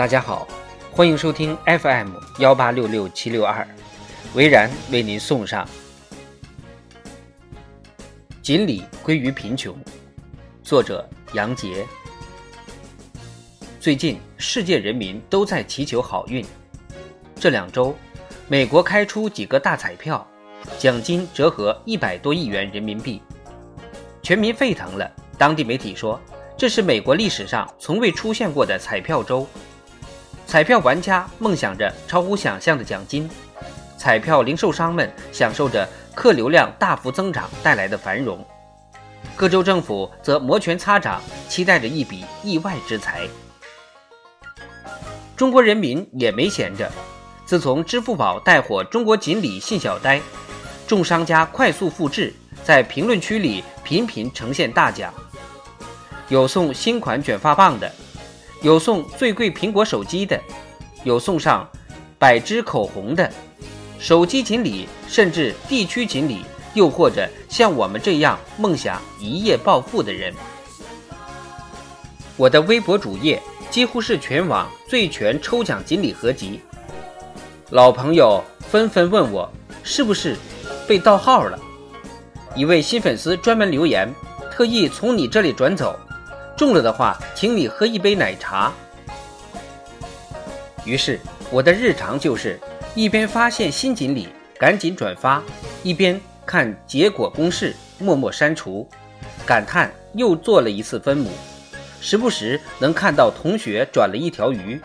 大家好，欢迎收听 FM 幺八六六七六二，维然为您送上《锦鲤归于贫穷》，作者杨杰。最近，世界人民都在祈求好运。这两周，美国开出几个大彩票，奖金折合一百多亿元人民币，全民沸腾了。当地媒体说，这是美国历史上从未出现过的彩票周。彩票玩家梦想着超乎想象的奖金，彩票零售商们享受着客流量大幅增长带来的繁荣，各州政府则摩拳擦掌，期待着一笔意外之财。中国人民也没闲着，自从支付宝带火中国锦鲤信小呆，众商家快速复制，在评论区里频频呈现大奖，有送新款卷发棒的。有送最贵苹果手机的，有送上百支口红的，手机锦鲤，甚至地区锦鲤，又或者像我们这样梦想一夜暴富的人。我的微博主页几乎是全网最全抽奖锦鲤合集，老朋友纷纷问我是不是被盗号了。一位新粉丝专门留言，特意从你这里转走。中了的话，请你喝一杯奶茶。于是我的日常就是一边发现新锦鲤，赶紧转发，一边看结果公式，默默删除，感叹又做了一次分母。时不时能看到同学转了一条鱼，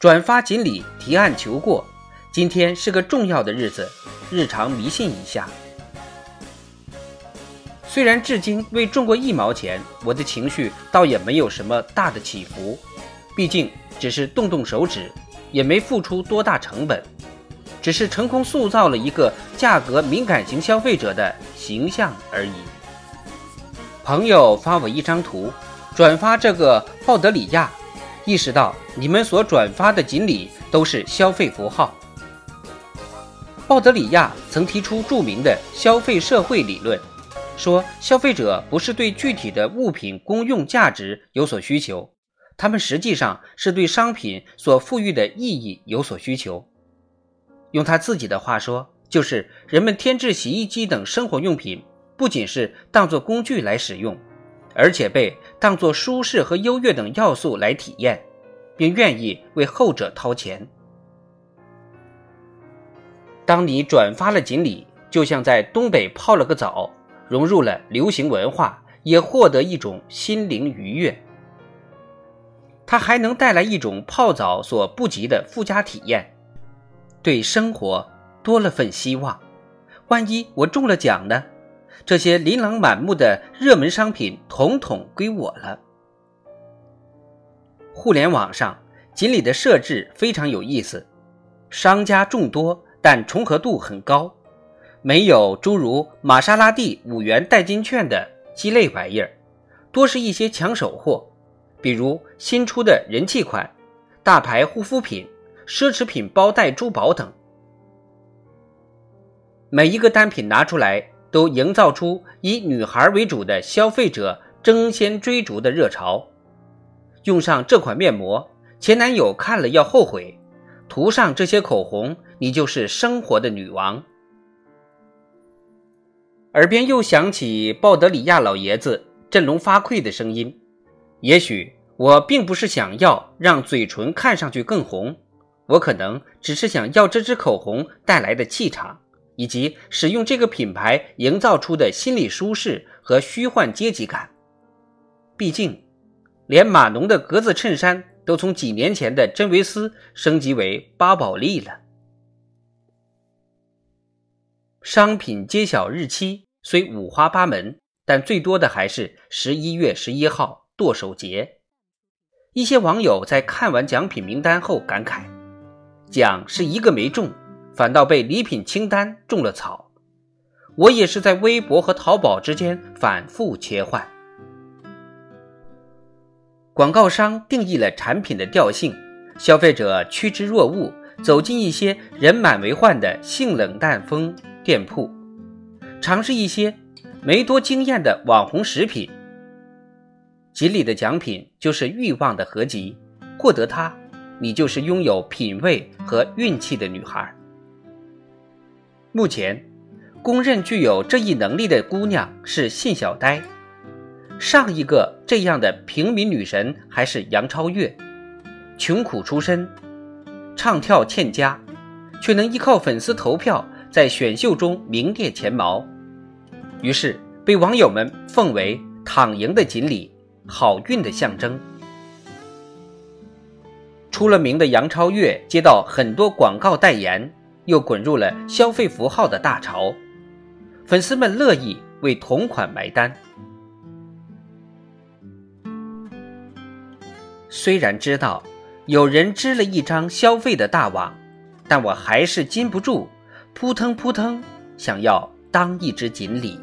转发锦鲤提案求过。今天是个重要的日子，日常迷信一下。虽然至今未中过一毛钱，我的情绪倒也没有什么大的起伏，毕竟只是动动手指，也没付出多大成本，只是成功塑造了一个价格敏感型消费者的形象而已。朋友发我一张图，转发这个鲍德里亚，意识到你们所转发的锦鲤都是消费符号。鲍德里亚曾提出著名的消费社会理论。说消费者不是对具体的物品功用价值有所需求，他们实际上是对商品所赋予的意义有所需求。用他自己的话说，就是人们添置洗衣机等生活用品，不仅是当作工具来使用，而且被当作舒适和优越等要素来体验，并愿意为后者掏钱。当你转发了锦鲤，就像在东北泡了个澡。融入了流行文化，也获得一种心灵愉悦。它还能带来一种泡澡所不及的附加体验，对生活多了份希望。万一我中了奖呢？这些琳琅满目的热门商品统统归我了。互联网上锦鲤的设置非常有意思，商家众多，但重合度很高。没有诸如玛莎拉蒂五元代金券的鸡肋玩意儿，多是一些抢手货，比如新出的人气款、大牌护肤品、奢侈品包袋珠宝等。每一个单品拿出来，都营造出以女孩为主的消费者争先追逐的热潮。用上这款面膜，前男友看了要后悔；涂上这些口红，你就是生活的女王。耳边又响起鲍德里亚老爷子振聋发聩的声音。也许我并不是想要让嘴唇看上去更红，我可能只是想要这支口红带来的气场，以及使用这个品牌营造出的心理舒适和虚幻阶级感。毕竟，连码农的格子衬衫都从几年前的真维斯升级为巴宝莉了。商品揭晓日期虽五花八门，但最多的还是十一月十一号剁手节。一些网友在看完奖品名单后感慨：“奖是一个没中，反倒被礼品清单种了草。”我也是在微博和淘宝之间反复切换。广告商定义了产品的调性，消费者趋之若鹜，走进一些人满为患的性冷淡风。店铺尝试一些没多经验的网红食品。锦鲤的奖品就是欲望的合集，获得它你就是拥有品味和运气的女孩。目前，公认具有这一能力的姑娘是信小呆，上一个这样的平民女神还是杨超越，穷苦出身，唱跳欠佳，却能依靠粉丝投票在选秀中名列前茅，于是被网友们奉为躺赢的锦鲤，好运的象征。出了名的杨超越接到很多广告代言。又滚入了消费符号的大潮，粉丝们乐意为同款买单。虽然知道有人织了一张消费的大网，但我还是禁不住扑腾扑腾，想要当一只锦鲤。